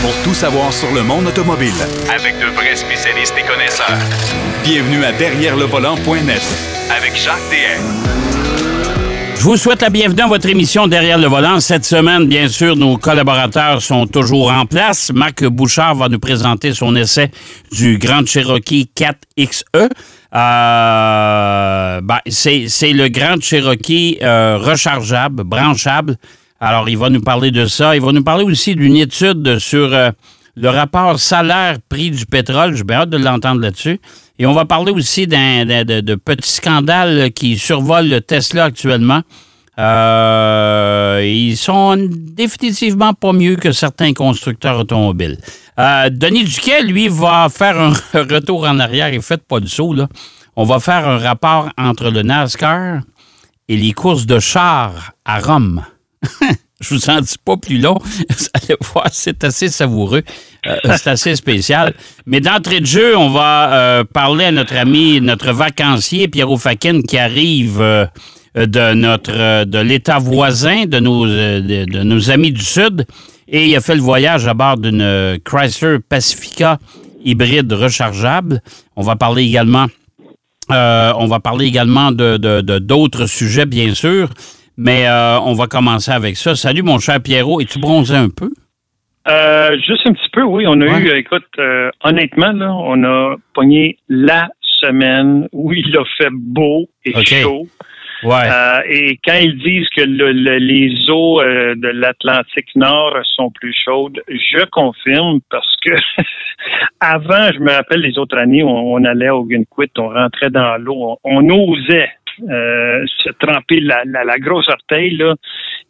pour tout savoir sur le monde automobile. Avec de vrais spécialistes et connaisseurs. Bienvenue à Derrière le volant.net Avec Jacques DM. Je vous souhaite la bienvenue à votre émission Derrière le volant. Cette semaine, bien sûr, nos collaborateurs sont toujours en place. Marc Bouchard va nous présenter son essai du Grand Cherokee 4XE. Euh, ben, c'est le Grand Cherokee euh, rechargeable, branchable, alors, il va nous parler de ça. Il va nous parler aussi d'une étude sur euh, le rapport salaire-prix du pétrole. J'ai bien hâte de l'entendre là-dessus. Et on va parler aussi d'un de, petits scandales qui survolent le Tesla actuellement. Euh, ils sont définitivement pas mieux que certains constructeurs automobiles. Euh, Denis Duquet, lui, va faire un retour en arrière et faites pas du saut. Là. On va faire un rapport entre le NASCAR et les courses de chars à Rome. Je vous en dis pas plus long. Vous allez voir, c'est assez savoureux. Euh, c'est assez spécial. Mais d'entrée de jeu, on va euh, parler à notre ami, notre vacancier, Pierrot Fakin, qui arrive euh, de notre de l'État voisin, de nos, amis du Sud. Et il a fait le voyage à bord d'une Chrysler Pacifica hybride rechargeable. On va parler également, on va parler également de d'autres sujets, bien sûr. Mais euh, on va commencer avec ça. Salut, mon cher Pierrot. Es-tu bronzé un peu? Euh, juste un petit peu, oui. On a eu, écoute, euh, honnêtement, là, on a pogné la semaine où il a fait beau et chaud. Ouais. et quand ils disent que les eaux de l'Atlantique Nord sont plus chaudes, je confirme parce que avant, je me rappelle les autres années, on, on allait au Gunquit, on rentrait dans l'eau, on, osait euh, se tremper la, la, grosse orteille là,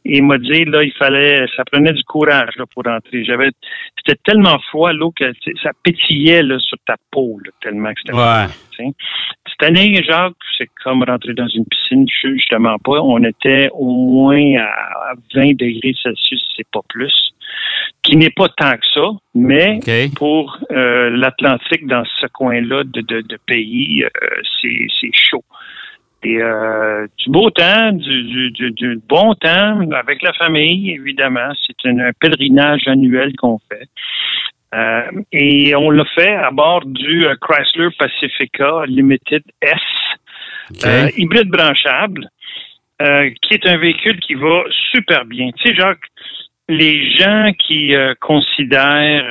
et m'a dit là il fallait ça prenait du courage là, pour rentrer. J'avais c'était tellement froid l'eau que ça pétillait là, sur ta peau là, tellement que c'était ouais. Cette année, Jacques, c'est comme rentrer dans une piscine, justement pas. On était au moins à 20 degrés Celsius, c'est pas plus qui n'est pas tant que ça, mais pour euh, l'Atlantique, dans ce coin-là de, de, de pays, euh, c'est chaud. Et euh, du beau temps, du, du, du, bon temps avec la famille, évidemment. C'est un, pèlerinage annuel qu'on fait. Euh, et on l'a fait à bord du euh, Chrysler Pacifica Limited S, euh, hybride branchable, qui est un véhicule qui va super bien. Tu sais, Jacques, les gens qui considèrent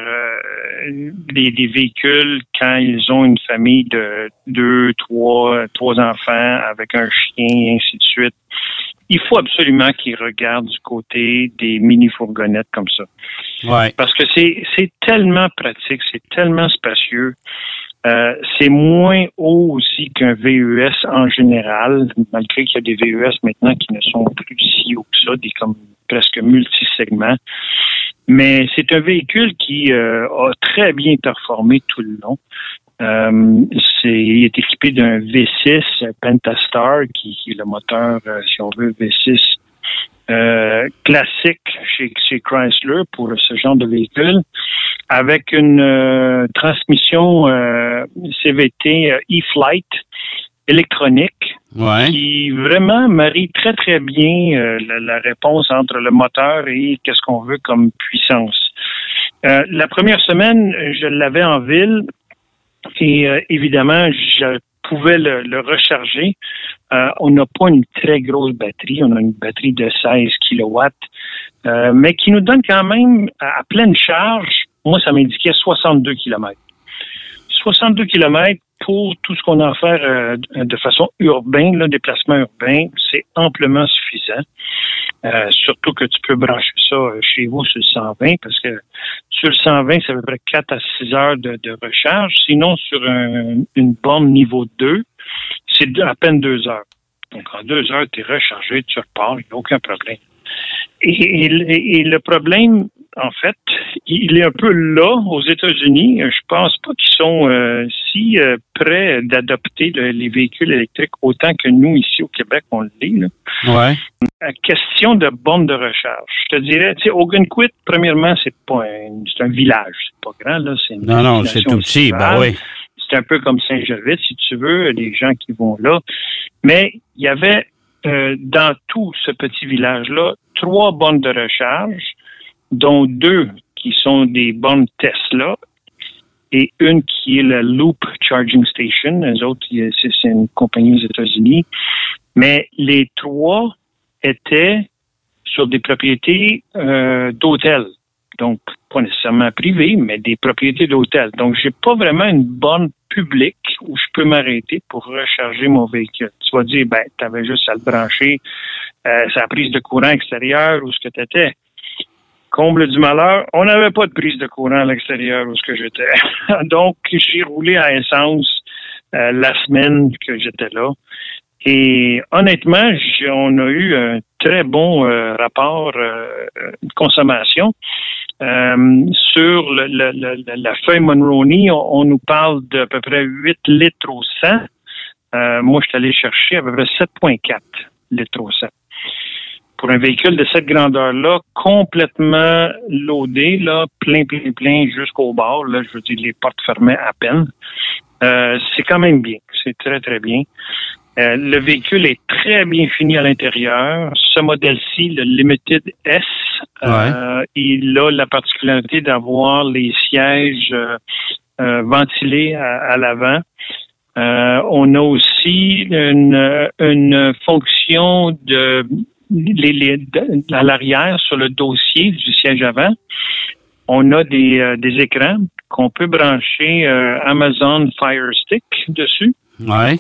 les, véhicules quand ils ont une famille de deux, trois, trois enfants avec un chien et ainsi de suite. Il faut absolument qu'ils regardent du côté des mini-fourgonnettes comme ça. Ouais. Parce que c'est, c'est tellement pratique, c'est tellement spacieux. Euh, c'est moins haut aussi qu'un VUS en général, malgré qu'il y a des VUS maintenant qui ne sont plus si hauts que ça, des comme presque multisegments. Mais c'est un véhicule qui euh, a très bien performé tout le long. Euh, il est équipé d'un V6 Pentastar, qui, qui est le moteur, euh, si on veut, V6 euh, classique chez, chez, Chrysler pour ce genre de véhicule, avec une transmission CVT e-Flight électronique qui vraiment marie très, très bien euh, la, réponse entre le moteur et qu'est-ce qu'on veut comme puissance. Euh, la première semaine, je l'avais en ville et euh, évidemment, je pouvais le, recharger. on n'a pas une très grosse batterie, on a une batterie de 16 kilowatts, mais qui nous donne quand même à, pleine charge, moi ça m'indiquait 62 kilomètres. 62 kilomètres pour tout ce qu'on a à faire euh, de façon urbaine, le déplacement urbain, c'est amplement suffisant. Euh, surtout que tu peux brancher ça euh, chez vous sur le 120 parce que sur le 120, c'est à peu près 4 à 6 heures de, recharge. Sinon, sur une borne niveau 2, c'est à peine 2 heures. Donc, en 2 heures, tu es rechargé, tu repars, il n'y a aucun problème. et, le problème, en fait, il est un peu là aux États-Unis. Je pense pas qu'ils sont euh, si euh, prêts d'adopter les véhicules électriques autant que nous ici au Québec on le dit. Là. Ouais. La question de bornes de recharge. Je te dirais, tu sais, Ogunquit, premièrement, c'est pas un, c'est un village, c'est pas grand là. C'est non, non, c'est tout petit. Ben oui. C'est un peu comme Saint-Gervais, si tu veux, les gens qui vont là. Mais il y avait euh, dans tout ce petit village-là trois bornes de recharge dont deux qui sont des bornes Tesla et une qui est la Loop Charging Station. Les autres, c'est une compagnie aux États-Unis. Mais les trois étaient sur des propriétés euh, d'hôtels. Donc, pas nécessairement privées, mais des propriétés d'hôtels. Donc, j'ai pas vraiment une borne publique où je peux m'arrêter pour recharger mon véhicule. Tu vas dire, ben, tu avais juste à le brancher, euh, sa prise de courant extérieur ou ce que tu étais. Comble du malheur, on n'avait pas de prise de courant à l'extérieur où j'étais. Donc, j'ai roulé à essence euh, la semaine que j'étais là. Et honnêtement, on a eu un très bon euh, rapport euh, de consommation. sur la feuille Monroney, on, nous parle d'à peu près 8 litres au 100. moi, je suis allé chercher à peu près 7,4 litres au 100 pour un véhicule de cette grandeur-là, complètement loadé, là, plein, plein, plein jusqu'au bord, là, je veux dire, les portes fermées à peine, euh, c'est quand même bien. C'est très, très bien. Euh, le véhicule est très bien fini à l'intérieur. Ce modèle-ci, le Limited S, euh, il a la particularité d'avoir les sièges ventilés à, l'avant. on a aussi une, une fonction de les, à l'arrière, sur le dossier du siège avant, on a des, euh, des écrans qu'on peut brancher euh, Amazon Fire Stick dessus. Ouais.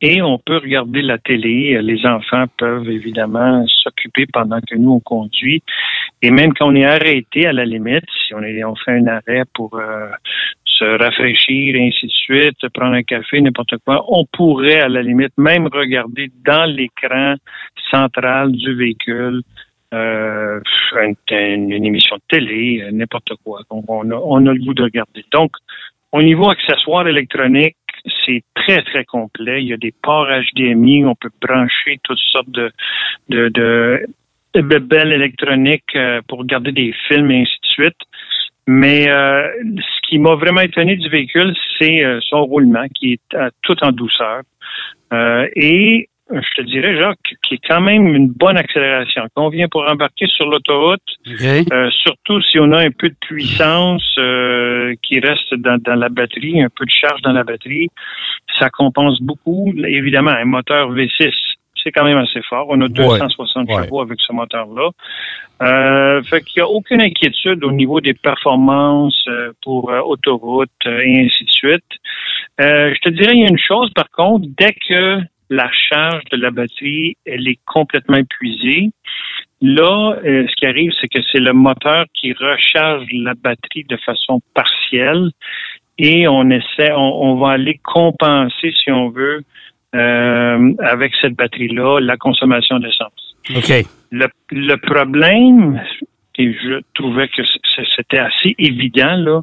Et on peut regarder la télé. Les enfants peuvent évidemment s'occuper pendant que nous on conduit. Et même quand on est arrêté, à la limite, si on, est, on fait un arrêt pour euh, se rafraîchir, et ainsi de suite, prendre un café, n'importe quoi, on pourrait à la limite même regarder dans l'écran central du véhicule euh, une, émission de télé, euh, n'importe quoi. Donc, on a, le goût de regarder. Donc, au niveau accessoires électroniques, c'est très, très complet. Il y a des ports HDMI, on peut brancher toutes sortes de, de, électroniques euh, pour regarder des films et ainsi de suite. Mais euh, ce qui m'a vraiment étonné du véhicule, c'est euh, son roulement qui est tout en douceur. et je te dirais, Jacques, qui est quand même une bonne accélération. Quand on vient pour embarquer sur l'autoroute, surtout si on a un peu de puissance qui reste dans, dans, la batterie, un peu de charge dans la batterie, ça compense beaucoup. Évidemment, un moteur V6 c'est quand même assez fort. On a 260 chevaux avec ce moteur-là. Euh, fait qu'il n'y a aucune inquiétude au niveau des performances euh, pour euh, autoroute euh, et ainsi de suite. je te dirais, il y a une chose, par contre, dès que la charge de la batterie, elle est complètement épuisée, là, ce qui arrive, c'est que c'est le moteur qui recharge la batterie de façon partielle et on essaie, on va aller compenser, si on veut, euh, avec cette batterie-là la consommation d'essence. OK. Le, le, problème, et je trouvais que c'était assez évident, là,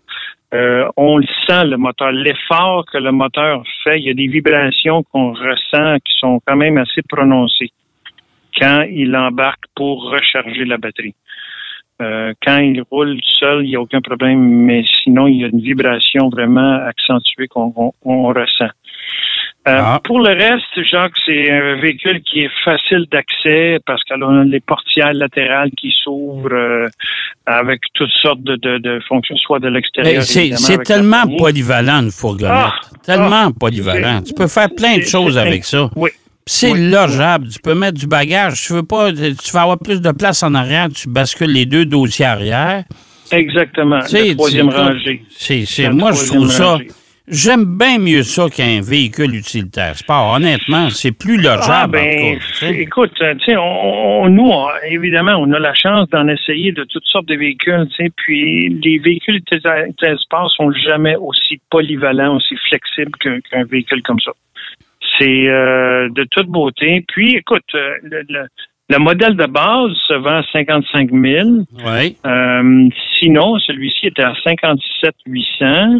euh, on le sent, le moteur, l'effort que le moteur fait, il y a des vibrations qu'on ressent qui sont quand même assez prononcées quand il embarque pour recharger la batterie. Euh, quand il roule seul, il n'y a aucun problème, mais sinon, il y a une vibration vraiment accentuée qu'on ressent. Euh, ah. Pour le reste, Jacques, c'est un véhicule qui est facile d'accès parce qu'on a les portières latérales qui s'ouvrent euh, avec toutes sortes de, fonctions, soit de l'extérieur. C'est tellement polyvalent une fourgonnette. Ah, tellement ah. polyvalent. Tu peux faire plein de choses avec ça. Oui. C'est logeable. Tu peux mettre du bagage. Tu veux pas, tu vas avoir plus de place en arrière. Tu bascules les deux dossiers arrière. Exactement. La troisième rangée. C'est, moi, je trouve ça. J'aime bien mieux ça qu'un véhicule utilitaire sport. Honnêtement, c'est plus logeable. Ah, ben, écoute, tu sais, on, nous, évidemment, on a la chance d'en essayer de toutes sortes de véhicules, tu sais, puis les véhicules utilitaires sport sont jamais aussi polyvalents, aussi flexibles qu'un véhicule comme ça. C'est euh, de toute beauté. Puis, écoute, euh, le, modèle de base se vend à 55 000. Oui. Euh, sinon, celui-ci était à 57 800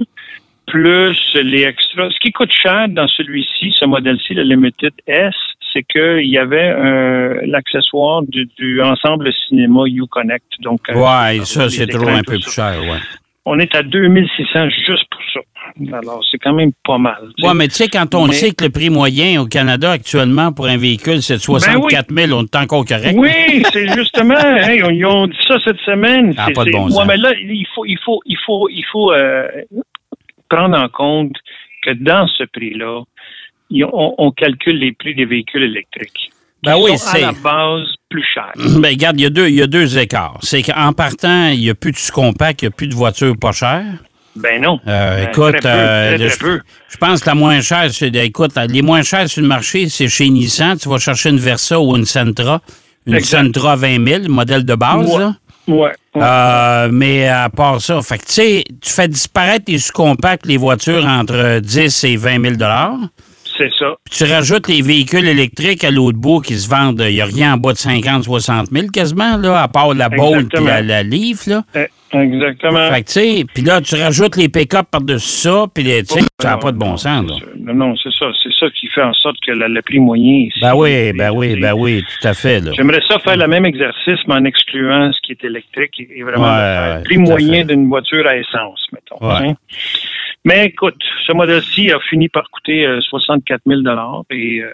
plus les extras. Ce qui coûte cher dans celui-ci, ce modèle-ci, le Limited S, c'est qu'il y avait l'accessoire du, ensemble cinéma Uconnect. Donc, euh, ouais, ça, c'est trop un peu plus cher, ouais. On est à 2600 juste pour ça. Alors, c'est quand même pas mal. Oui, mais tu sais, quand on sait que le prix moyen au Canada actuellement pour un véhicule, c'est de 64 000, on est encore correct. Oui, c'est justement, ils ont dit ça cette semaine. Ah, pas de bon ouais, mais là, il faut, il faut, il faut, il faut euh, prendre en compte que dans ce prix-là, on, on, calcule les prix des véhicules électriques. Ben oui, c'est. à la base plus cher. Ben, regarde, il y, a deux, il y a deux écarts. C'est qu'en partant, il n'y a plus de sous-compact, il n'y a plus de voitures pas chères. Ben non. Euh, ben, écoute, euh, je, pense que la moins chère, c'est. Écoute, les moins chères sur le marché, c'est chez Nissan. Tu vas chercher une Versa ou une Sentra. Une Sentra 20 000, modèle de base, ouais. là. Ouais. Euh, mais à part ça, fait tu sais, tu fais disparaître les sous-compacts, les voitures entre 10 et 20 000 c'est ça. Puis tu rajoutes les véhicules électriques à l'autre bout qui se vendent, il n'y a rien en bas de 50, 60 000 quasiment, là, à part la Bolt et la, la Leaf, là. Exactement. Fait que, tu sais, puis là, tu rajoutes les pick-up par-dessus ça, puis tu sais, ça n'a pas de bon sens, là. Non, non, c'est ça. C'est ça qui fait en sorte que le prix moyen ici. Ben oui, ben oui, ben oui, tout à fait, là. J'aimerais ça faire le même exercice, mais en excluant ce qui est électrique et vraiment le prix moyen d'une voiture à essence, mettons. Ouais. Hein. Mais écoute, ce modèle-ci a fini par coûter 64 000 et euh,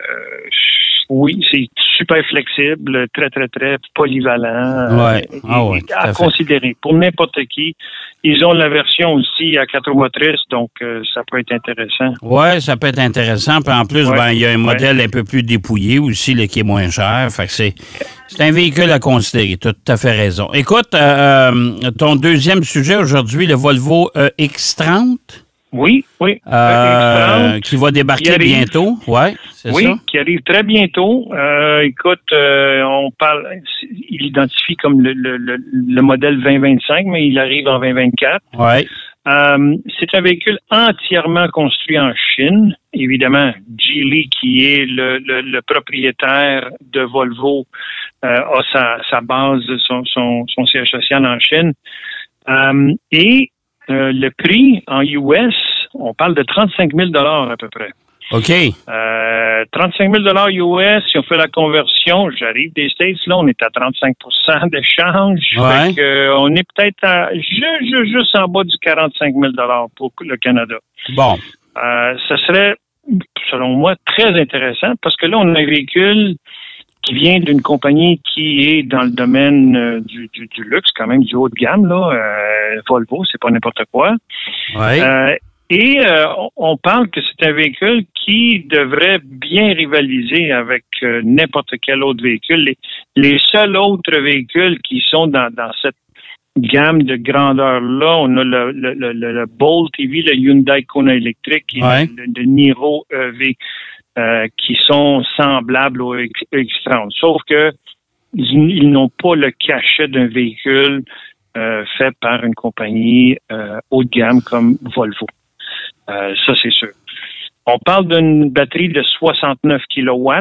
oui, c'est super flexible, très, très, très polyvalent. Ouais. Ah ouais, à, considérer pour n'importe qui. Ils ont la version aussi à quatre motrices, donc euh, ça peut être intéressant. Oui, ça peut être intéressant. Puis en plus, ben, il y a un modèle un peu plus dépouillé aussi, là, qui est moins cher. Fait que c'est, c'est un véhicule à considérer. Tu as tout à fait raison. Écoute, euh, ton deuxième sujet aujourd'hui, le Volvo X30. Oui, oui. Euh, qui va débarquer bientôt. Ouais, c'est oui, ça. qui arrive très bientôt. Euh, écoute, euh, on parle, il identifie comme le, le, le, modèle 2025, mais il arrive en 2024. Ouais. Euh, c'est un véhicule entièrement construit en Chine. Évidemment, Geely, qui est le, le, propriétaire de Volvo, euh, a sa, sa base, son, son, son siège social en Chine. Euh, et euh, le prix en US, on parle de 35 000 à peu près. OK. Euh, 35 000 US, si on fait la conversion, j'arrive des States, là, on est à 35% d'échange. Ouais. Euh, on est peut-être à juste, juste en bas du 45 000 pour le Canada. Bon. Euh, ce serait, selon moi, très intéressant parce que là, on a un véhicule qui vient d'une compagnie qui est dans le domaine euh, du, du, du, luxe, quand même du haut de gamme, là. Euh, Volvo, c'est pas n'importe quoi. Ouais. Euh, et euh, on parle que c'est un véhicule qui devrait bien rivaliser avec euh, n'importe quel autre véhicule. Les, les, seuls autres véhicules qui sont dans, dans cette gamme de grandeur-là, on a le, le, le, le, Bolt EV, le Hyundai Kona électrique et ouais. le, le, Niro EV. Euh, qui sont semblables au X30. Sauf que ils, n'ont pas le cachet d'un véhicule euh, fait par une compagnie euh, haut de gamme comme Volvo. Euh, ça, c'est sûr. On parle d'une batterie de 69 kW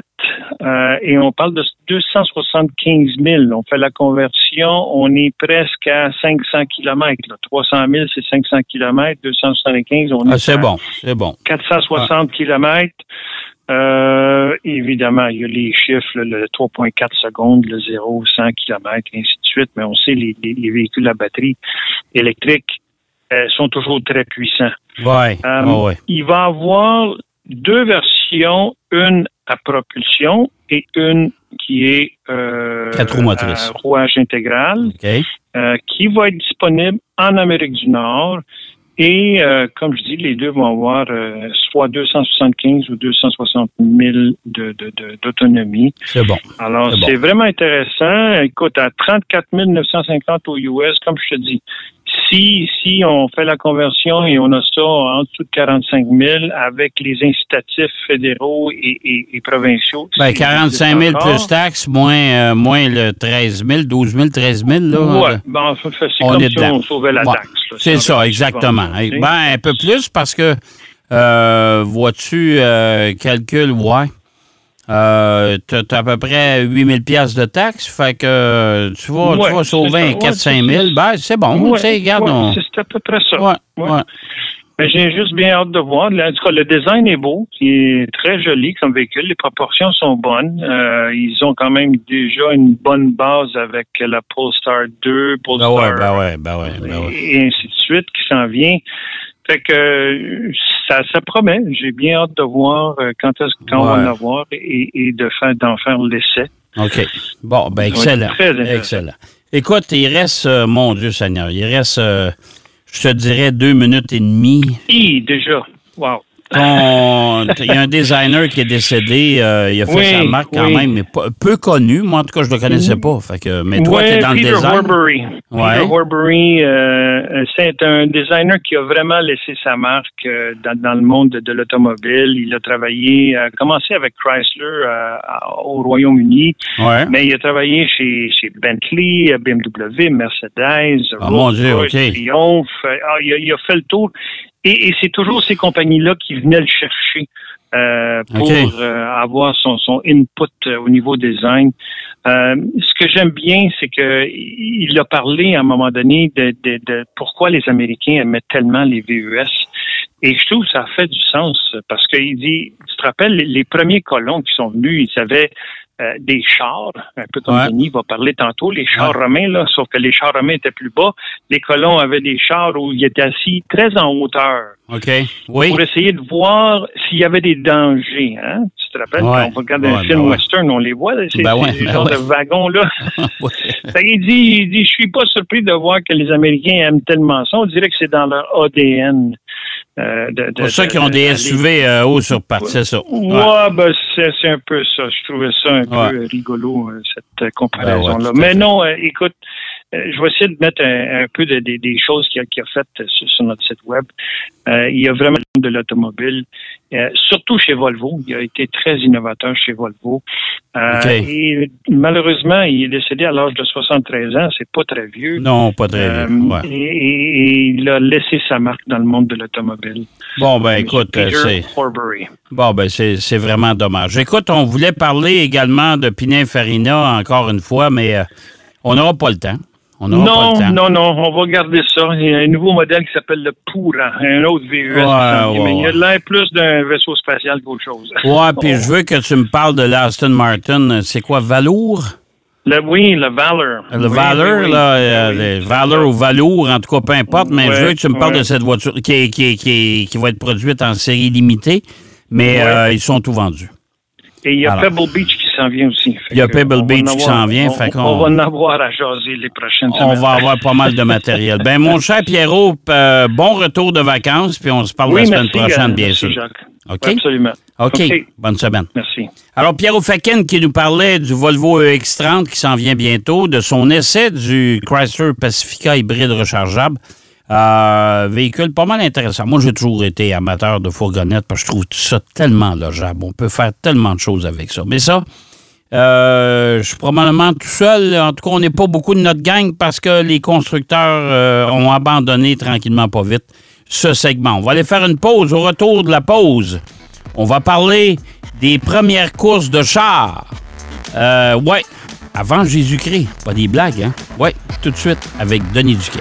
et on parle de 275 000. On fait la conversion, on est presque à 500 km. Là. 300 000, c'est 500 km. 275, on est ah, c'est bon, c'est bon. 460 ah. km. Euh, évidemment, il y a les chiffres, le 3.4 secondes, le 0, 100 km, et ainsi de suite, mais on sait les, les, les véhicules à batterie électrique euh, sont toujours très puissants. Ouais. Euh, oh, ouais. Il va avoir deux versions, une à propulsion et une qui est euh, Quatre roues motrices. à rouage intégral, okay. qui va être disponible en Amérique du Nord et euh, comme je dis, les deux vont avoir euh, soit 275 ou 260 000 d'autonomie. C'est bon. Alors, c'est bon. vraiment intéressant. Écoute, à 34 950 au US, comme je te dis, si, si on fait la conversion et on a ça en dessous de 45 000 avec les incitatifs fédéraux et, et, et provinciaux. Ben, 45 000 plus taxes, moins, euh, moins le 13 000, 12 000, 13 000. Là, ouais, ben, c'est on comme est si dedans. on sauvait la Ouais. taxe. C'est ça, exactement. Ben, un peu plus parce que, euh, vois-tu, euh, calcul, ouais. Euh, t'as t'as à peu près 8000 pièces de taxes, fait que tu vas, Ouais, tu vas sauver ça. un Ouais, 4 5 000. c'est- Ben, c'est bon, Ouais, tu sais, regarde, ouais, c'est à peu près ça. Mais j'ai juste bien hâte de voir. En tout cas, le design est beau, il est très joli comme véhicule. Les proportions sont bonnes. Euh, ils ont quand même déjà une bonne base avec la Polestar 2, Ben Polestar ouais, ben ouais, ben ouais, ben ouais. et ainsi de suite qui s'en vient. Fait que ça, ça promet. J'ai bien hâte de voir quand est-ce qu'on va en avoir et, et de faire d'en faire l'essai. OK. Bon, ben excellent. excellent. Écoute, il reste, mon Dieu Seigneur, il reste, je te dirais, deux minutes et demie. Oui, déjà. Wow il y a un designer qui est décédé, euh, il a fait sa marque quand même, mais peu connu. Moi, en tout cas, je ne le connaissais pas. Fait que, mais toi, tu es dans Peter le design. Horbury. Peter Horbury, euh, c'est un designer qui a vraiment laissé sa marque euh, dans, le monde de, l'automobile. Il a travaillé, a commencé avec Chrysler au Royaume-Uni, mais il a travaillé chez, chez Bentley, BMW, Mercedes, oh, Rolls Triumph. Ah, il a fait le tour. Et, c'est toujours ces compagnies-là qui venaient le chercher euh, pour euh, avoir son, son input euh, au niveau design. ce que j'aime bien, c'est que il a parlé à un moment donné de, de, de, pourquoi les Américains aimaient tellement les VUS. Et je trouve que ça fait du sens parce qu'il dit, tu te rappelles, les, les premiers colons qui sont venus, ils avaient euh, des chars, un peu comme Denis va parler tantôt, les chars romains, là, sauf que les chars romains étaient plus bas. Les colons avaient des chars où ils étaient assis très en hauteur. OK. Oui. Pour essayer de voir s'il y avait des dangers. Hein? Tu te rappelles, quand on regarde un film ben western, on les voit, ces, ben ces ben de wagons-là. il dit, il dit, je suis pas surpris de voir que les Américains aiment tellement ça. On dirait que c'est dans leur ADN. Euh, Pour ceux qui ont des SUV euh, haut sur partie, c'est ça. Ouais, ben, c'est un peu ça. Je trouvais ça un peu rigolo, euh, cette comparaison-là. Mais non, écoute, je vais essayer de mettre un, peu de, des choses qu'il a, a faites sur, notre site web. il y a vraiment de l'automobile, surtout chez Volvo. Il a été très innovateur chez Volvo. Et malheureusement, il est décédé à l'âge de 73 ans. C'est pas très vieux. Non, pas très vieux. et, il a laissé sa marque dans le monde de l'automobile. Bon, ben écoute, c'est. Bon, ben c'est vraiment dommage. Écoute, on voulait parler également de Pininfarina encore une fois, mais euh, on n'aura pas le temps. On non, non, non, on va garder ça. Il y a un nouveau modèle qui s'appelle le Pourant, un autre VUS. mais il y a l'air plus d'un vaisseau spatial qu'autre chose. Ouais, puis je veux que tu me parles de l'Aston Martin. C'est quoi, Valour? Le, oui, le Valor. Le Valor, là, euh, le Valor ou Valour, en tout cas, peu importe, mais je veux que tu me parles de cette voiture qui, qui, qui, qui, va être produite en série limitée, mais euh, ils sont tout vendus. Et il y a Pebble Beach qui s'en vient aussi. Il y a Pebble Beach qui s'en vient. On, on, va en avoir à jaser les prochaines semaines. On va avoir pas mal de matériel. ben, mon cher Pierrot, euh, bon retour de vacances, puis on se parle la semaine prochaine, bien sûr. Jacques. OK? absolument. OK. Bonne semaine. Merci. Alors, Pierre Fakin qui nous parlait du Volvo EX30 qui s'en vient bientôt, de son essai du Chrysler Pacifica hybride rechargeable. Euh, véhicule pas mal intéressant. Moi, j'ai toujours été amateur de fourgonnettes parce que je trouve ça tellement logeable. On peut faire tellement de choses avec ça. Mais ça, euh, je suis probablement tout seul. En tout cas, on n'est pas beaucoup de notre gang parce que les constructeurs euh, ont abandonné tranquillement pas vite ce segment. On va aller faire une pause. Au retour de la pause, on va parler des premières courses de chars. Euh, ouais, avant Jésus-Christ. Pas des blagues, hein? Ouais, tout de suite avec Denis Duquet.